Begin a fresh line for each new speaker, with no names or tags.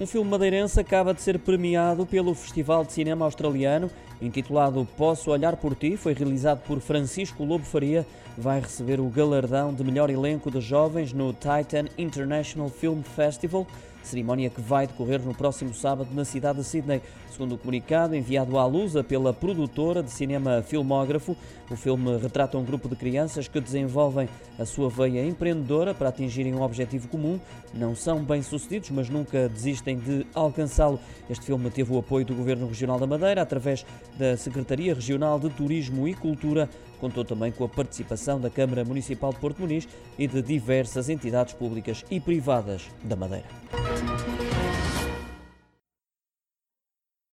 Um filme madeirense acaba de ser premiado pelo Festival de Cinema Australiano, intitulado Posso Olhar por Ti, foi realizado por Francisco Lobo Faria, vai receber o galardão de melhor elenco de jovens no Titan International Film Festival, cerimónia que vai decorrer no próximo sábado na cidade de Sydney. Segundo o comunicado enviado à Lusa pela produtora de cinema Filmógrafo, o filme retrata um grupo de crianças que desenvolvem a sua veia empreendedora para atingirem um objetivo comum. Não são bem-sucedidos, mas nunca desistem de alcançá-lo. Este filme teve o apoio do Governo Regional da Madeira através da Secretaria Regional de Turismo e Cultura. Contou também com a participação da Câmara Municipal de Porto Muniz e de diversas entidades públicas e privadas da Madeira.